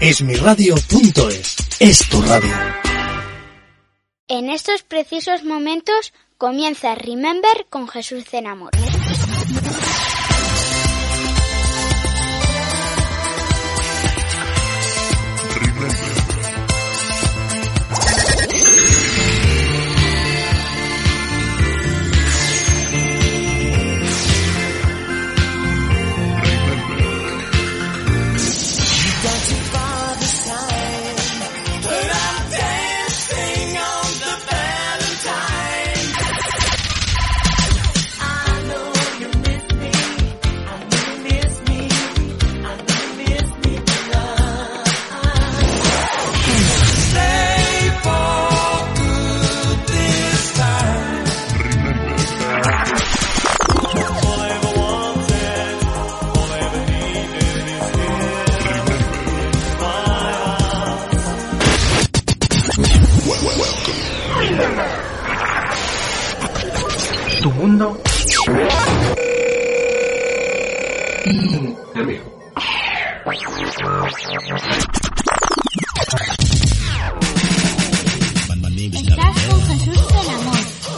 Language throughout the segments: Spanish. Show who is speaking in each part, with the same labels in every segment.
Speaker 1: Esmiradio.es es tu radio.
Speaker 2: En estos precisos momentos comienza Remember con Jesús en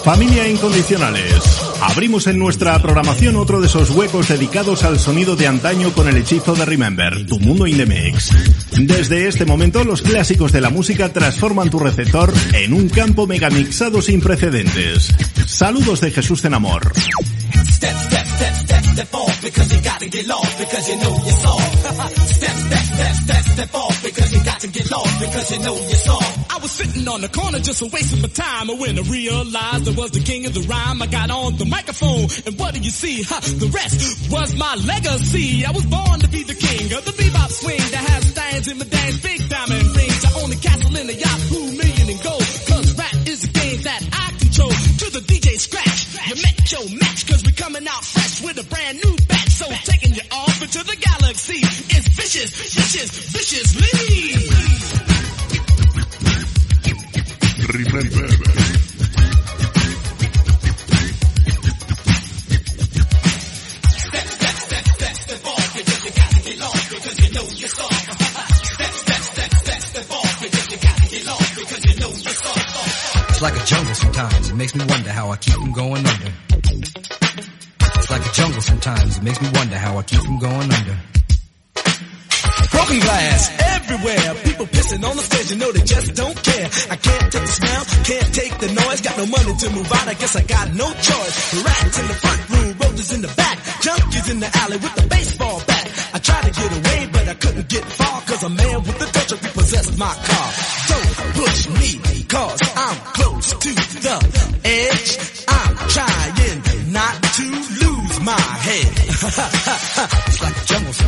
Speaker 3: Familia Incondicionales. Abrimos en nuestra programación otro de esos huecos dedicados al sonido de antaño con el hechizo de Remember, tu mundo in the. Desde este momento, los clásicos de la música transforman tu receptor en un campo megamixado sin precedentes. Saludos de Jesús en Amor.
Speaker 4: Step, step, step off because you got to get lost because you know you're soft.
Speaker 5: I was sitting on the corner just wasting my time when I realized I was the king of the rhyme, I got on the microphone and what do you see? Huh, the rest was my legacy. I was born to be the king of the bebop swing that has stands in my dance, big diamond rings. I own a castle in a Yahoo million in gold. Cause rap is a game that I control. To the DJ scratch, you met your match cause we're coming out fresh with a brand new Remember. Step, step, step, step, step off you gotta get because you know you're soft. Step, step, step, step, step off you gotta get because you know you're soft.
Speaker 6: It's like a jungle sometimes. It makes me wonder how I keep from going under. It's like a jungle sometimes. It makes me wonder how I keep from going under.
Speaker 5: Broken glass everywhere. People pissing on the stage, you know they just don't care. I can't take the smell, can't take the noise. Got no money to move out, I guess I got no choice. Rats in the front room, roaches in the back. Junkies in the alley with the baseball bat. I tried to get away, but I couldn't get far. Cause a man with the torch repossessed my car. Don't push me, cause I'm close to the edge. I'm trying not to lose my head.
Speaker 6: It's like a jungle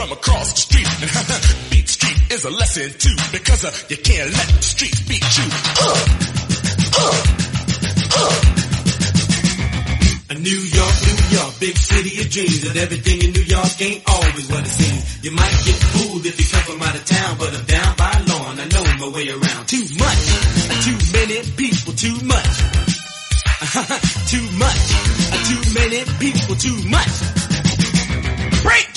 Speaker 5: from across the street. And beat Street is a lesson too, because uh, you can't let the streets beat you. Uh, uh.
Speaker 4: New York, New York, big city of dreams, and everything in New York ain't always what it seems. You might get fooled if you come from out of town, but I'm down by law and I know my way around. Too much, too many people, too much. too much, too many people, too much. Break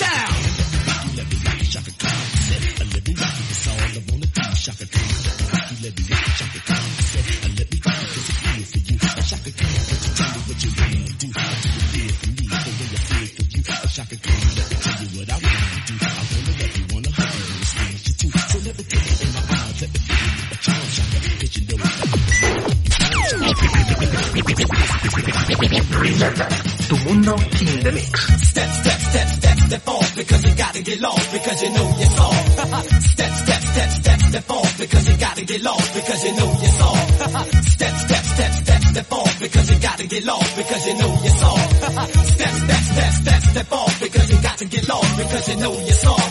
Speaker 4: down!
Speaker 1: In the mix.
Speaker 4: Step, step, step, step, step off because you gotta get lost because you know you're soft. step, step, step, step, step off because you gotta get lost because you know you're soft. step, step, step, step, step off because you gotta get lost because you know you're soft. step, step, step, step, step off because you got to get lost because you know you're soft.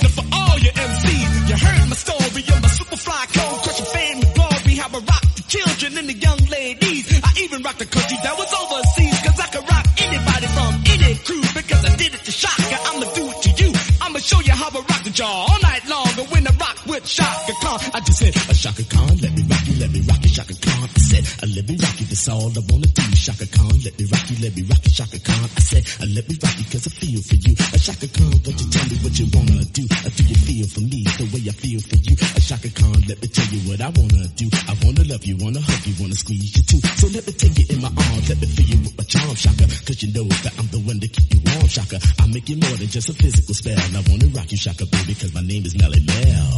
Speaker 4: I wanna do. I wanna love you, wanna hug you, wanna squeeze you too. So let me take you in my arms, let me feel you with my charm, Shaka. Cause you know that I'm the one to keep you warm, Shaka. I make you more than just a physical spell. And I wanna rock you, Shaka, baby, cause my name is Melly Mel.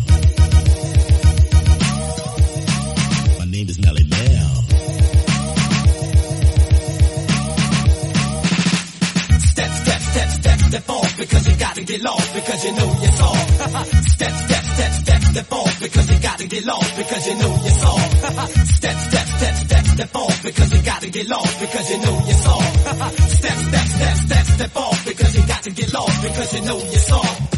Speaker 4: My name is Melly
Speaker 5: because you gotta get lost because you know you're soft. step, step, step, step, step off because you gotta get lost because you know you're soft. step, step, step, step, step off because you gotta get lost because you know you're soft. step, step, step, step, step off because you got to get lost because you know you're soft.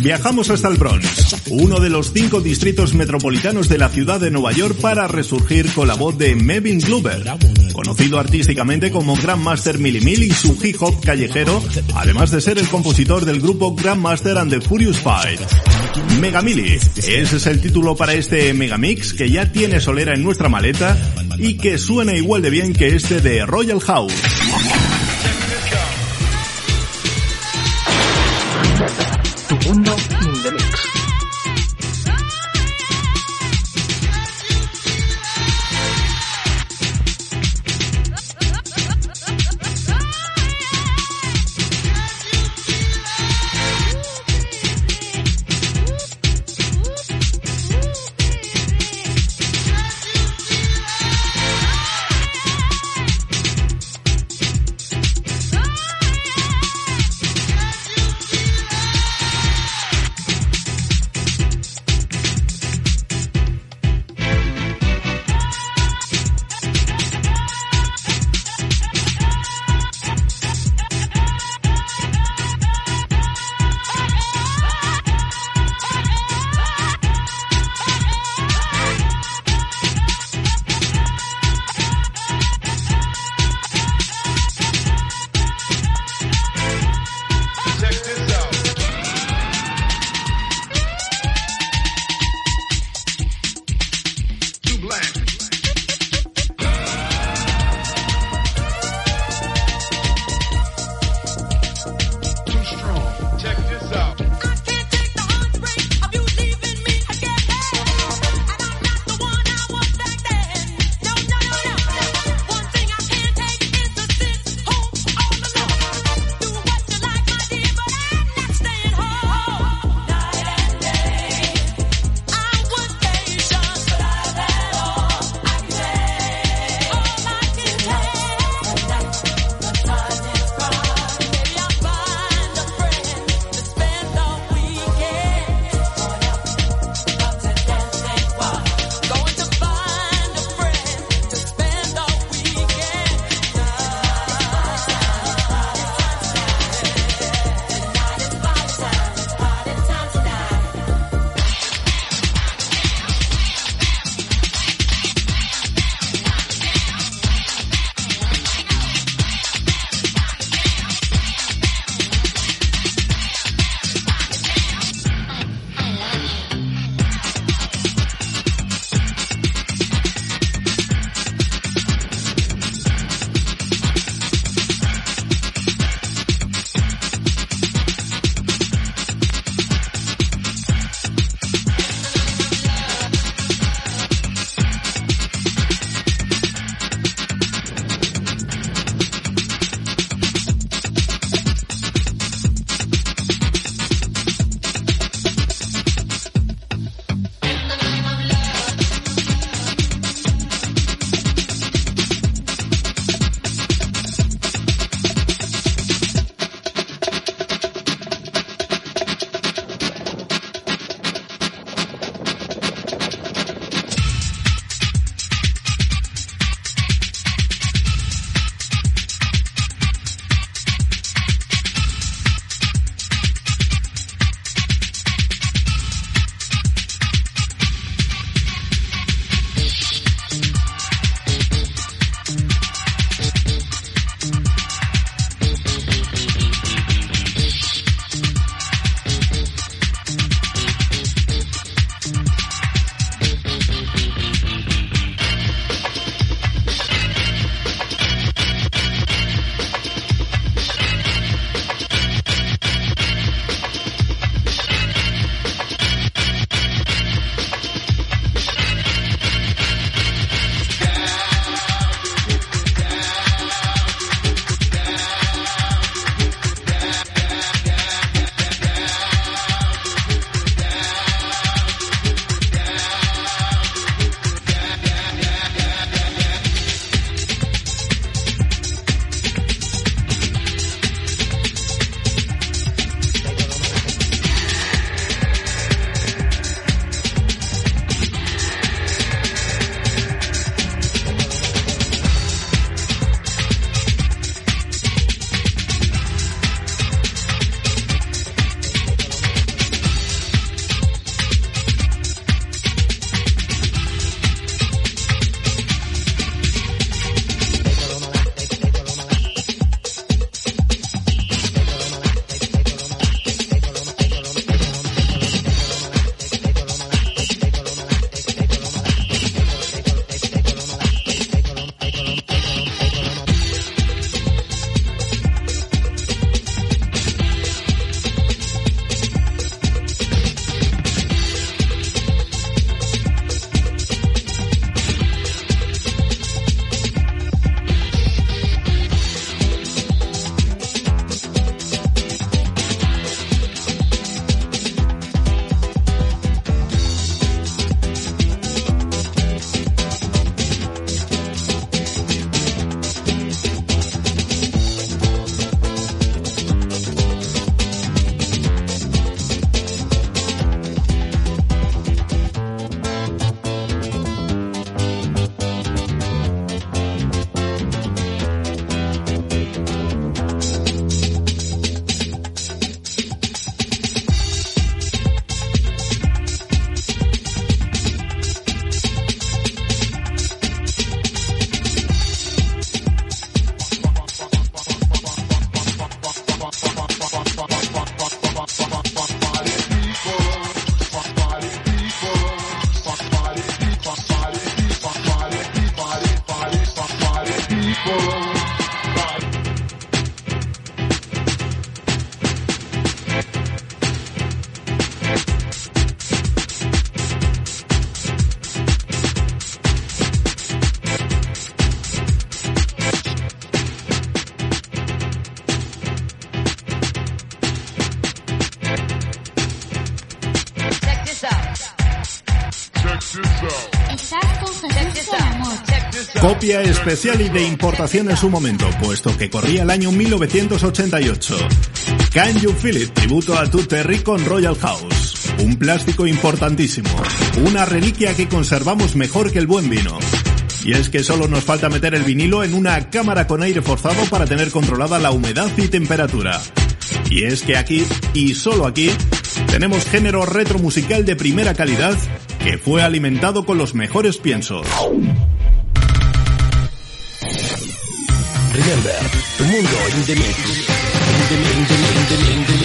Speaker 3: Viajamos hasta el Bronx, uno de los cinco distritos metropolitanos de la ciudad de Nueva York para resurgir con la voz de Mevin Glover, conocido artísticamente como Grandmaster Millie Mill y su hip hop callejero, además de ser el compositor del grupo Grandmaster and the Furious Fight. Mega Millie, ese es el título para este Megamix que ya tiene solera en nuestra maleta y que suena igual de bien que este de Royal House. forward. Especial y de importación en su momento, puesto que corría el año 1988. Can You Feel It, tributo a Tut Terry con Royal House. Un plástico importantísimo, una reliquia que conservamos mejor que el buen vino. Y es que solo nos falta meter el vinilo en una cámara con aire forzado para tener controlada la humedad y temperatura. Y es que aquí, y solo aquí, tenemos género retro musical de primera calidad que fue alimentado con los mejores piensos.
Speaker 7: Remember, mundo in the mix. In in the mix.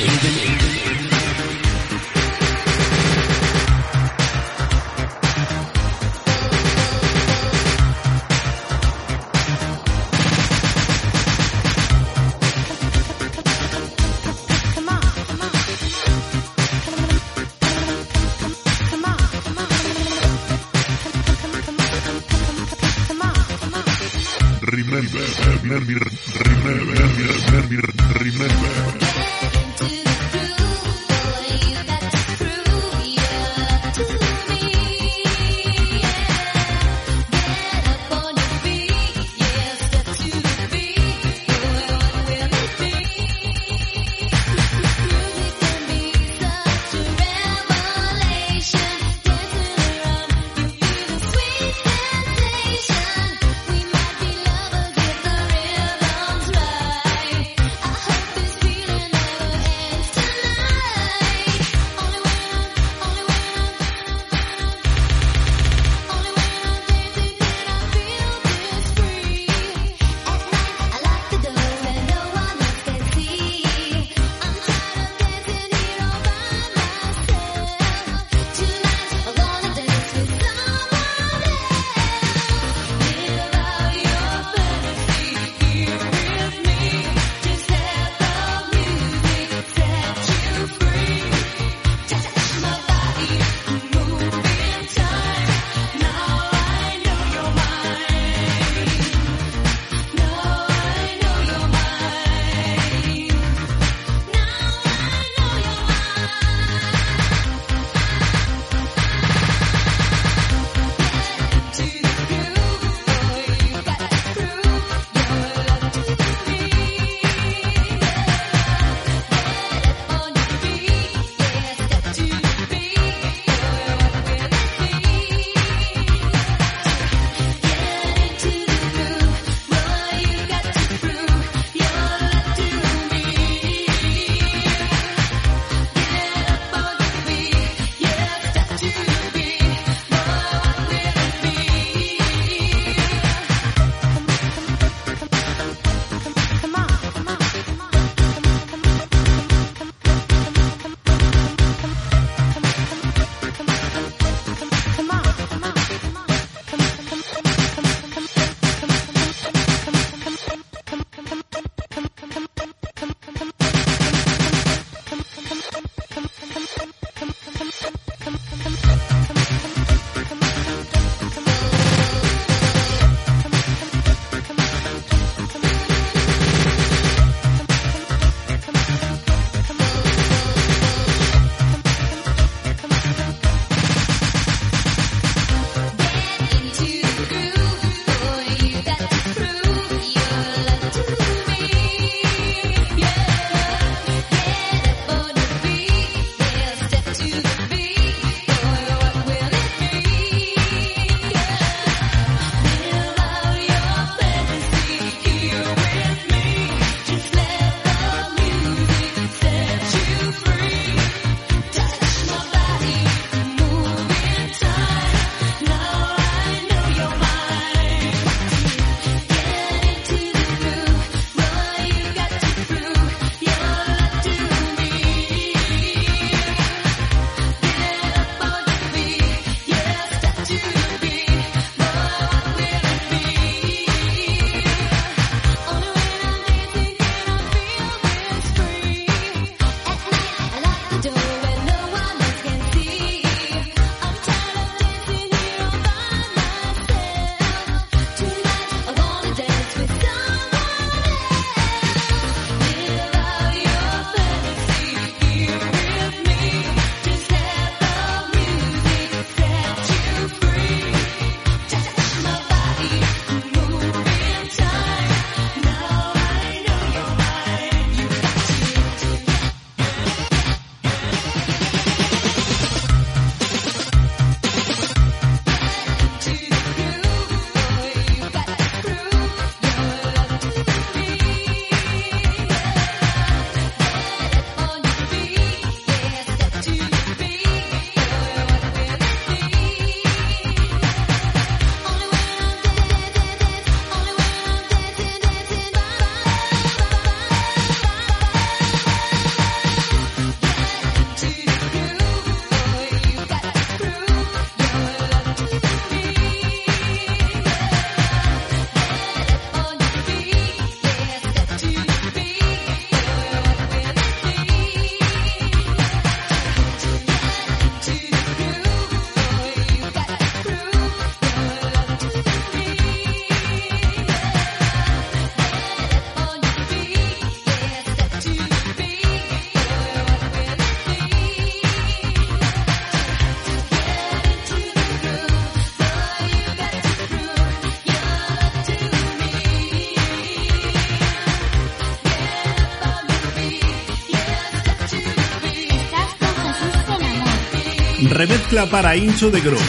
Speaker 3: Remezcla para Incho de Group,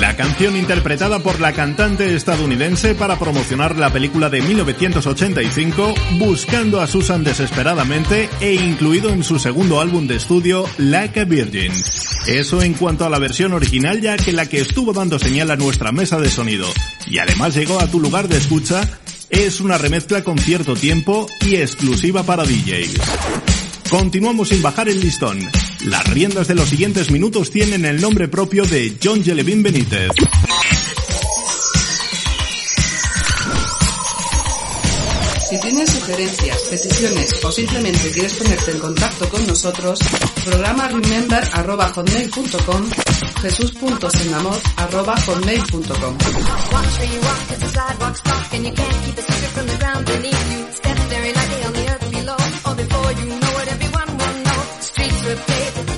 Speaker 3: la canción interpretada por la cantante estadounidense para promocionar la película de 1985 Buscando a Susan desesperadamente e incluido en su segundo álbum de estudio Like a Virgin. Eso en cuanto a la versión original ya que la que estuvo dando señal a nuestra mesa de sonido y además llegó a tu lugar de escucha es una remezcla con cierto tiempo y exclusiva para DJs. Continuamos sin bajar el listón. Las riendas de los siguientes minutos tienen el nombre propio de John Jelevin Benítez.
Speaker 7: Si tienes sugerencias, peticiones o simplemente quieres ponerte en contacto con nosotros, programa remember.hotmail.com jesús.senamor.hotmail.com
Speaker 3: paper.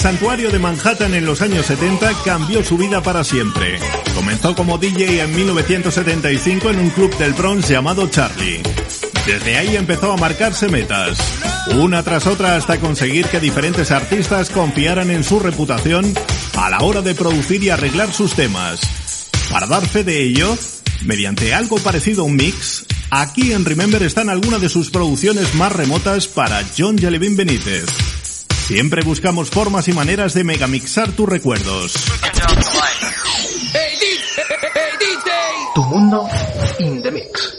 Speaker 3: Santuario de Manhattan en los años 70 cambió su vida para siempre. Comenzó como DJ en 1975 en un club del Bronx llamado Charlie. Desde ahí empezó a marcarse metas, una tras otra hasta conseguir que diferentes artistas confiaran en su reputación a la hora de producir y arreglar sus temas. Para dar fe de ello, mediante algo parecido a un mix, aquí en Remember están algunas de sus producciones más remotas para John Jellybean Benítez. Siempre buscamos formas y maneras de megamixar tus recuerdos.
Speaker 8: Tu mundo in the mix.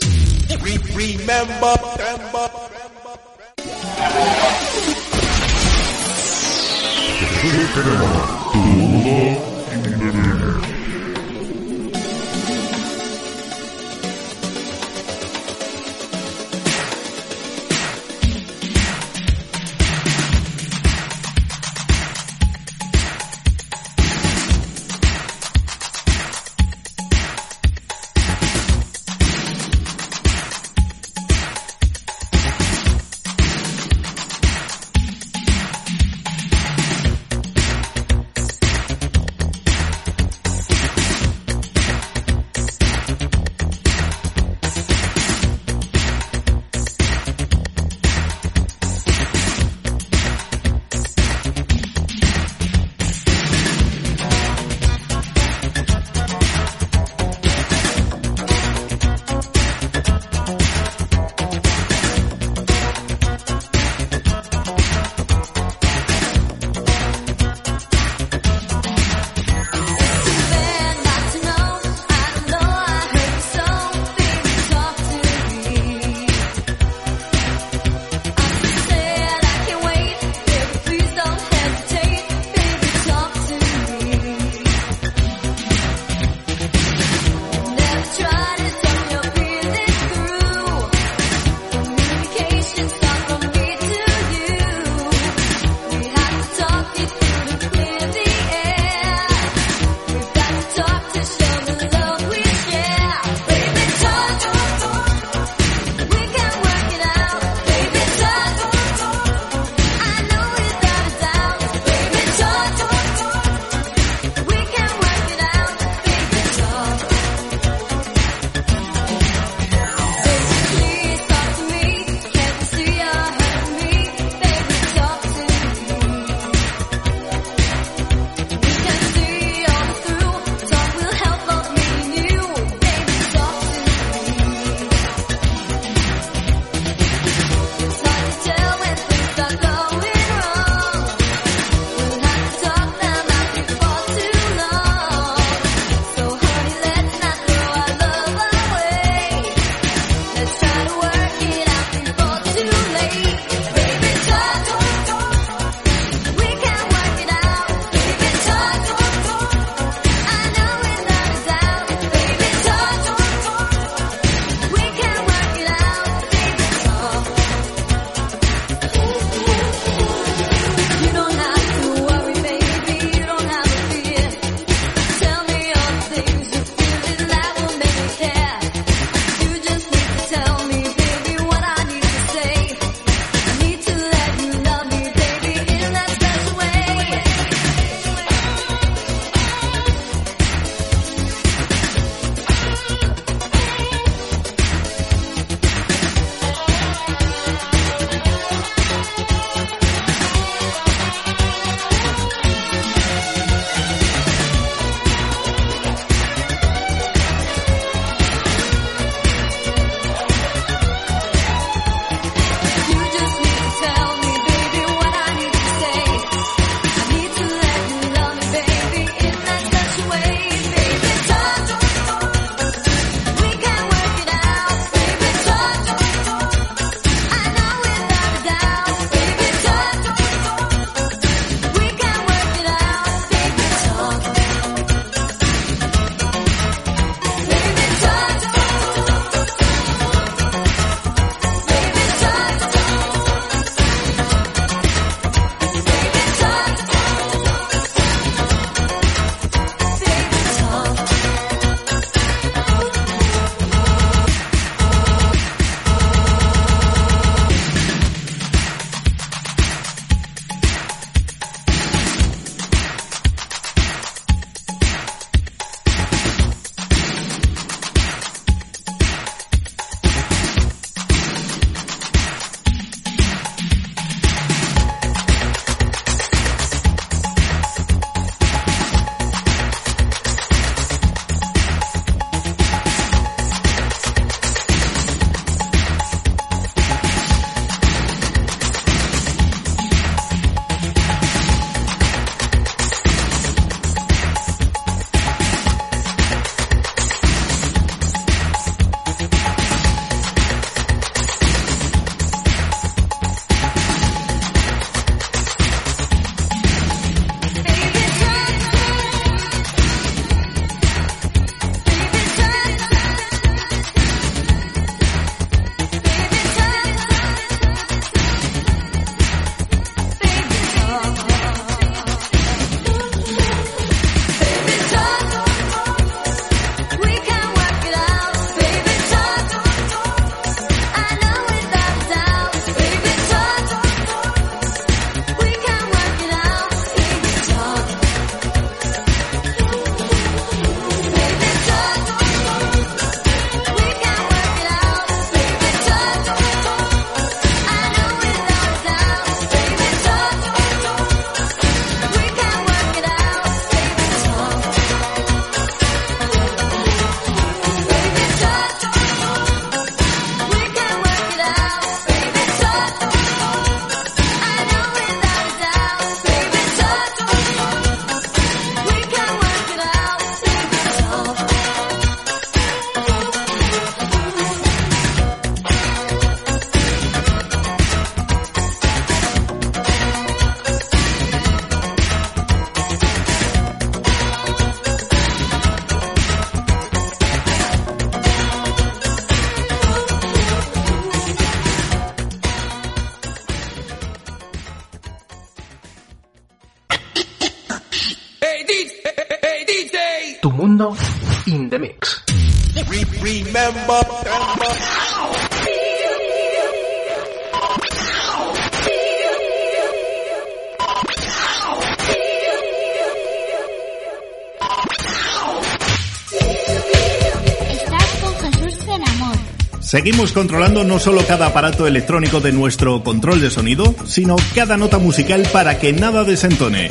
Speaker 9: Seguimos controlando no solo cada aparato electrónico de nuestro control de sonido, sino cada nota musical para que nada desentone.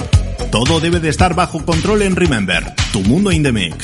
Speaker 9: Todo debe de estar bajo control en Remember, tu mundo in the mix.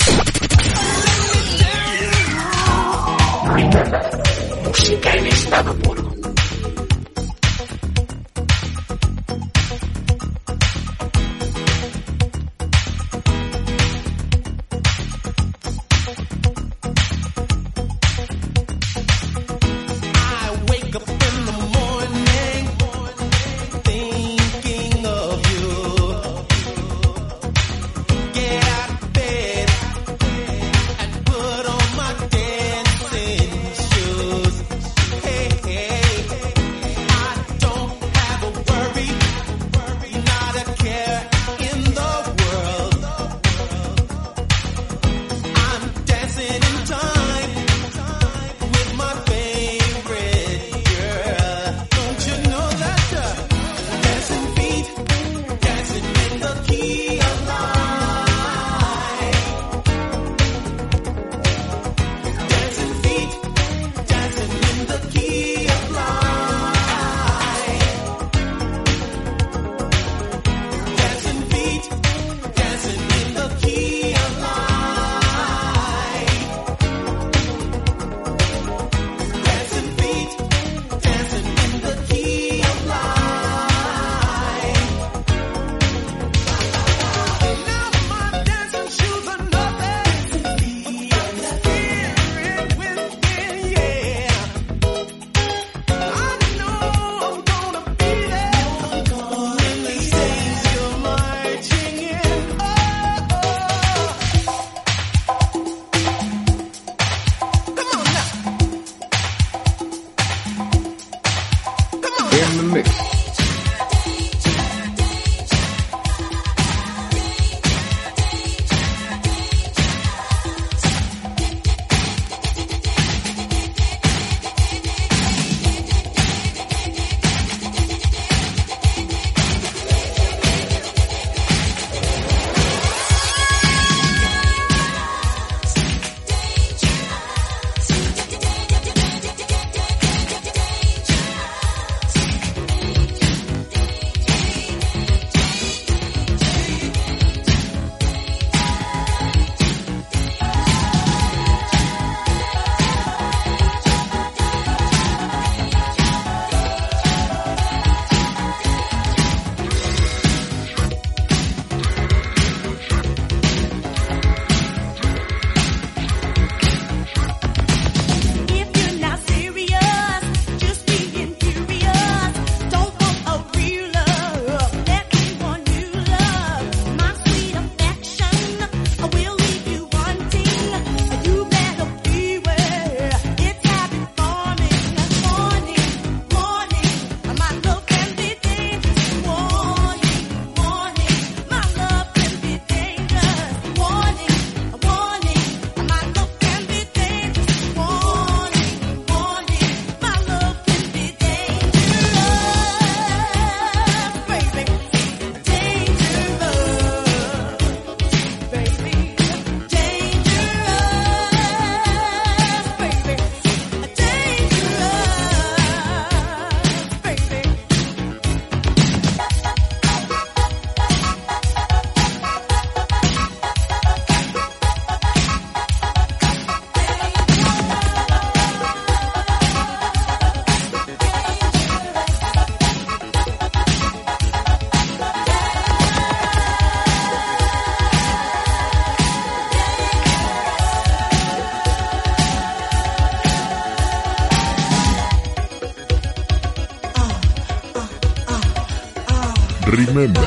Speaker 10: Remember,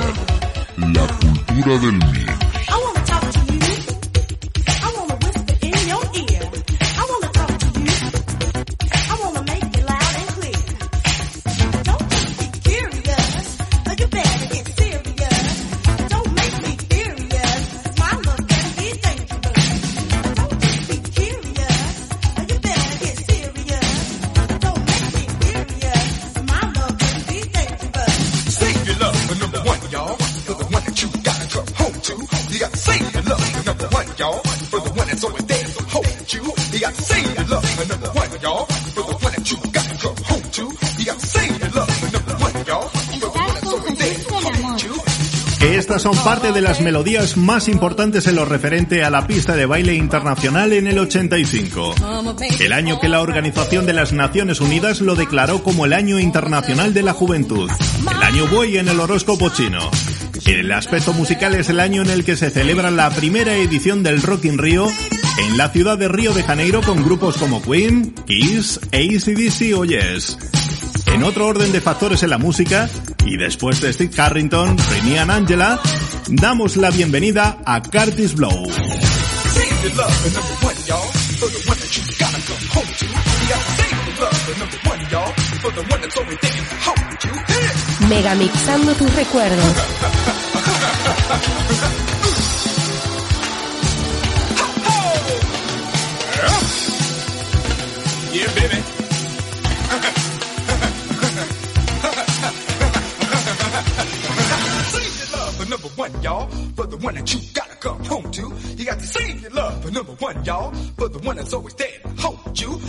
Speaker 10: la cultura del
Speaker 3: miedo. Las melodías más importantes en lo referente a la pista de baile internacional en el 85. El año que la Organización de las Naciones Unidas lo declaró como el Año Internacional de la Juventud. El año buey en el horóscopo chino. El aspecto musical es el año en el que se celebra la primera edición del Rock in Rio en la ciudad de Río de Janeiro con grupos como Queen, Kiss, ACDC o Yes. En otro orden de factores en la música, y después de Steve Carrington, and Angela, damos la bienvenida a Curtis Blow.
Speaker 11: Megamixando tus recuerdos.
Speaker 7: Yeah, baby. One, y'all. For the one that you gotta come home to. You got to save your love for number one, y'all. For the one that's always there to hold you.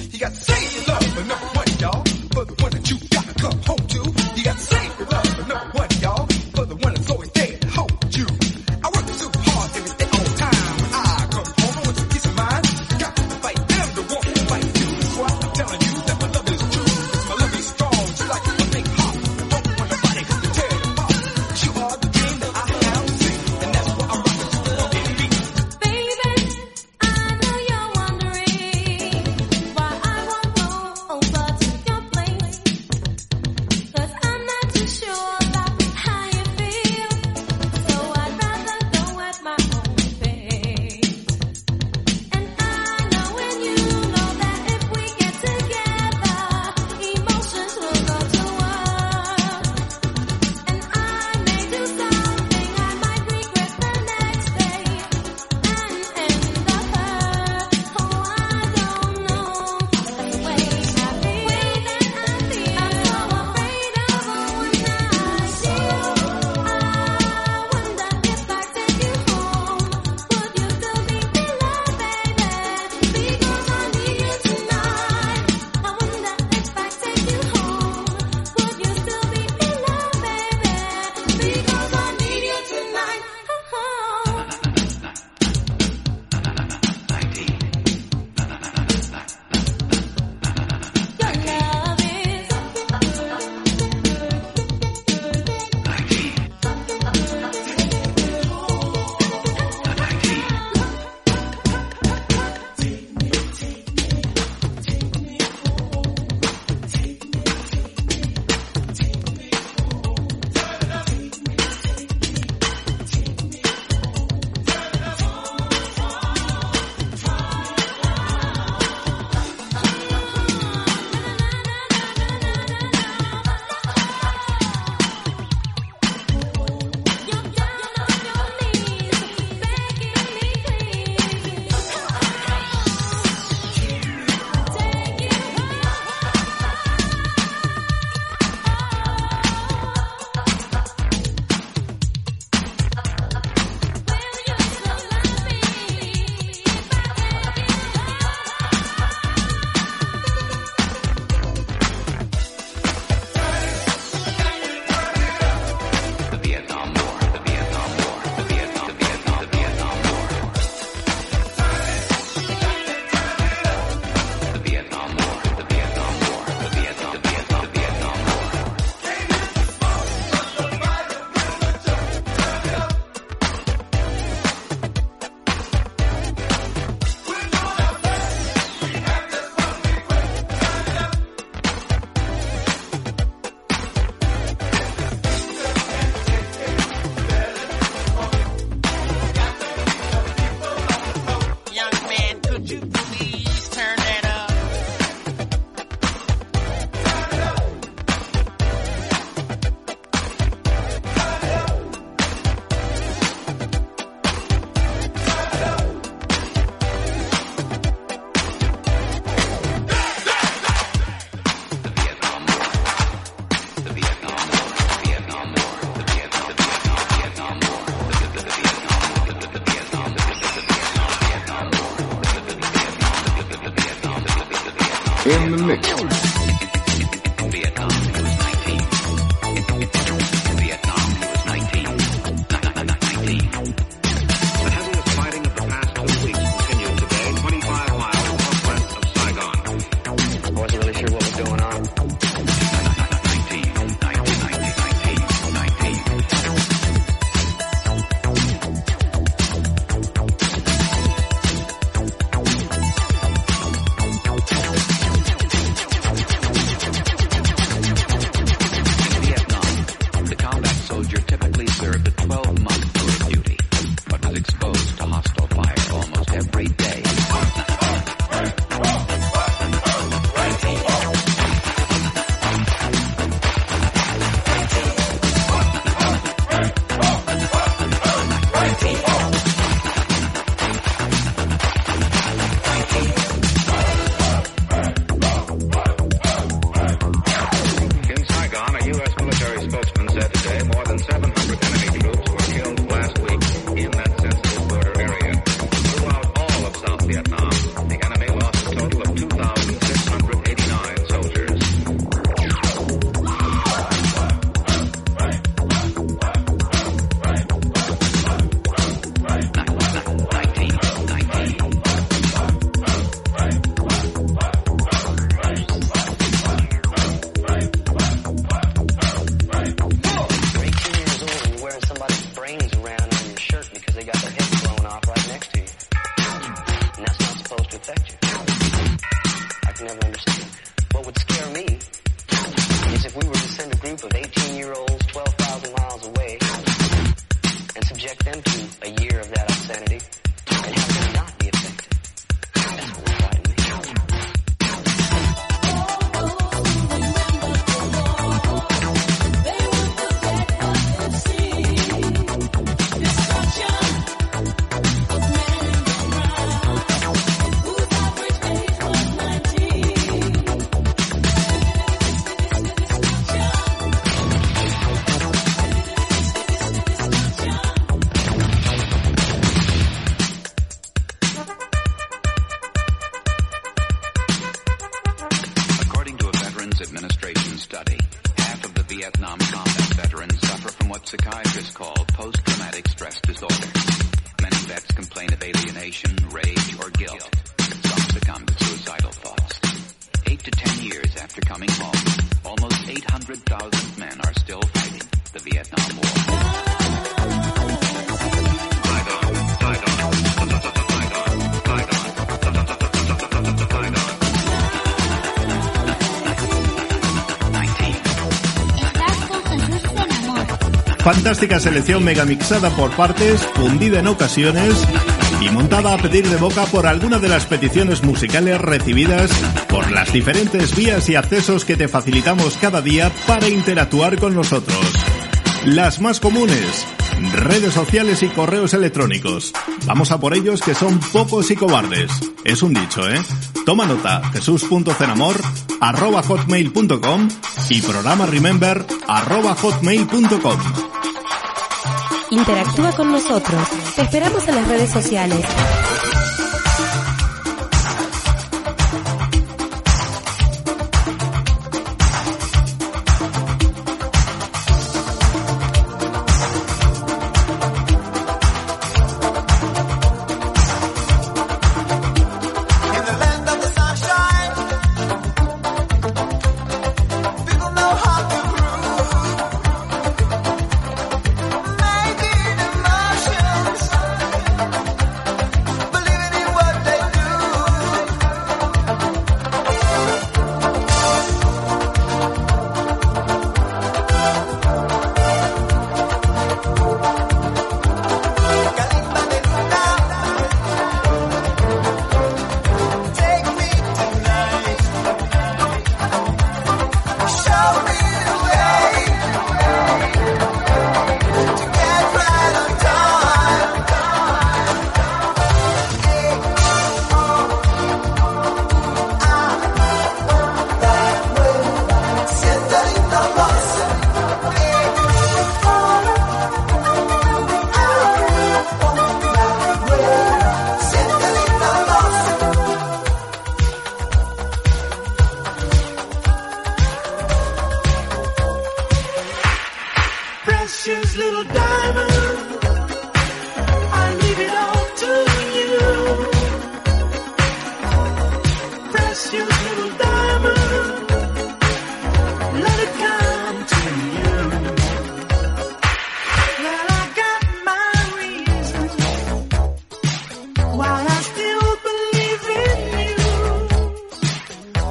Speaker 12: In
Speaker 13: the mix. Never understand. What would scare me is if we were to send a group of 18 year olds 12,000 miles away and subject them to a year of that obscenity and have them not be affected.
Speaker 3: Fantástica selección megamixada por partes, fundida en ocasiones y montada a pedir de boca por alguna de las peticiones musicales recibidas por las diferentes vías y accesos que te facilitamos cada día para interactuar con nosotros. Las más comunes, redes sociales y correos electrónicos. Vamos a por ellos que son pocos y cobardes. Es un dicho, ¿eh? Toma nota, jesús.cenamor, arroba hotmail.com y programa remember, arroba hotmail.com.
Speaker 14: Interactúa con nosotros. Te esperamos en las redes sociales.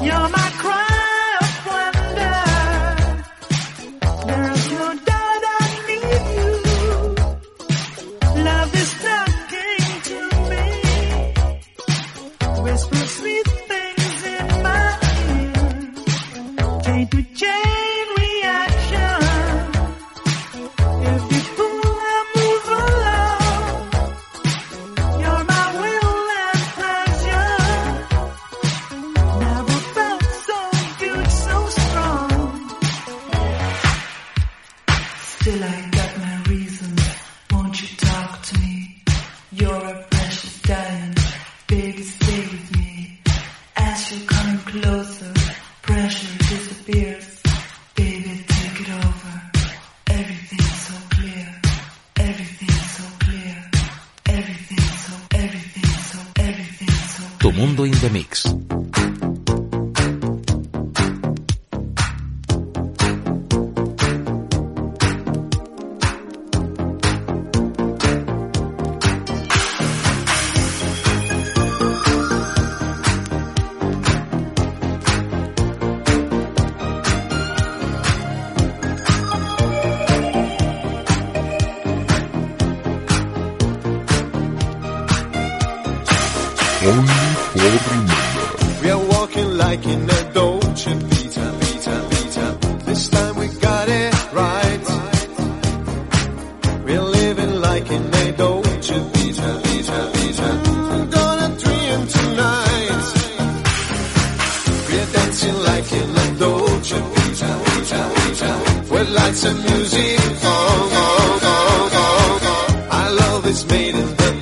Speaker 15: You're my is
Speaker 14: made in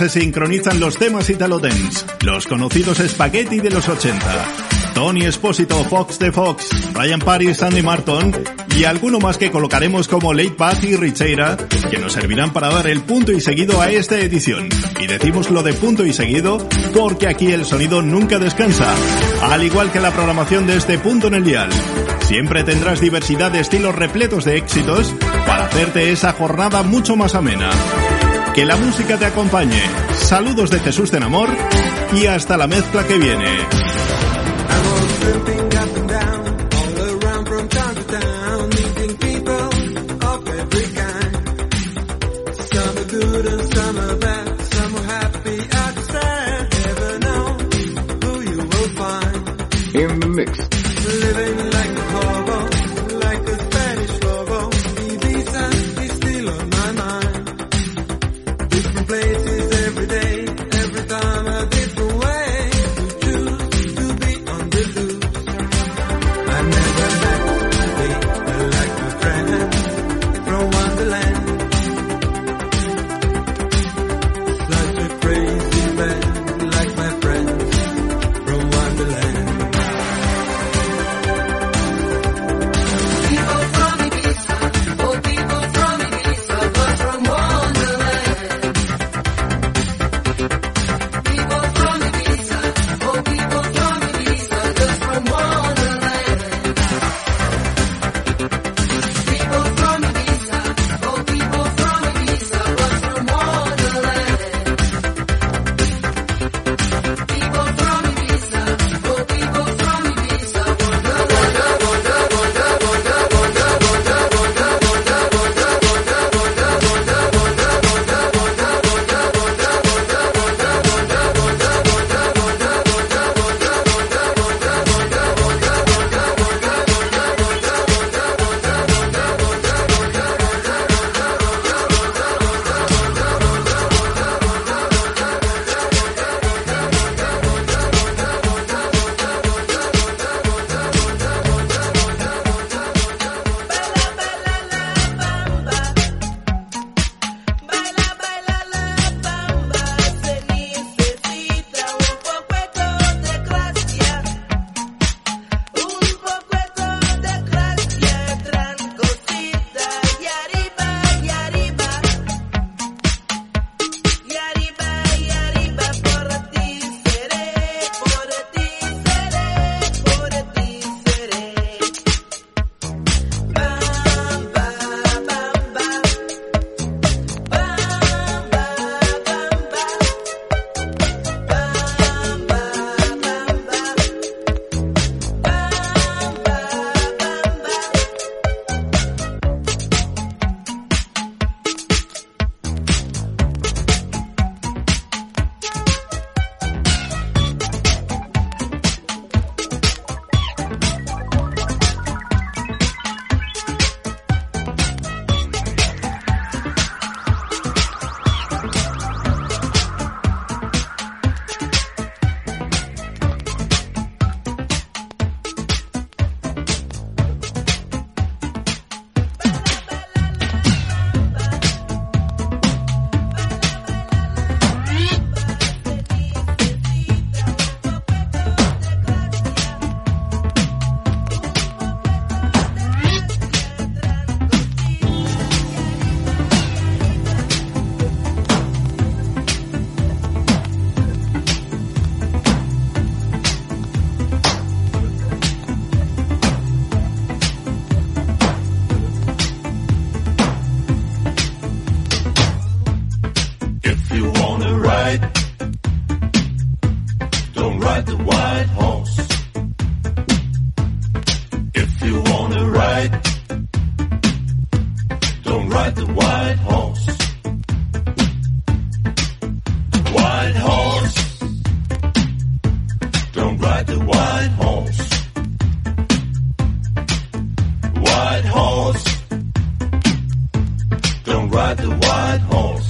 Speaker 3: se sincronizan los temas Italo Dance, los conocidos Spaghetti de los 80. Tony Espósito, Fox de Fox, Ryan Paris, Sandy Martin y alguno más que colocaremos como Late Path y Richeira, que nos servirán para dar el punto y seguido a esta edición. Y decimos lo de punto y seguido porque aquí el sonido nunca descansa, al igual que la programación de este punto en el dial. Siempre tendrás diversidad de estilos repletos de éxitos para hacerte esa jornada mucho más amena. Que la música te acompañe. Saludos de Jesús Tenamor y hasta la mezcla que viene.
Speaker 16: Ride the white horse.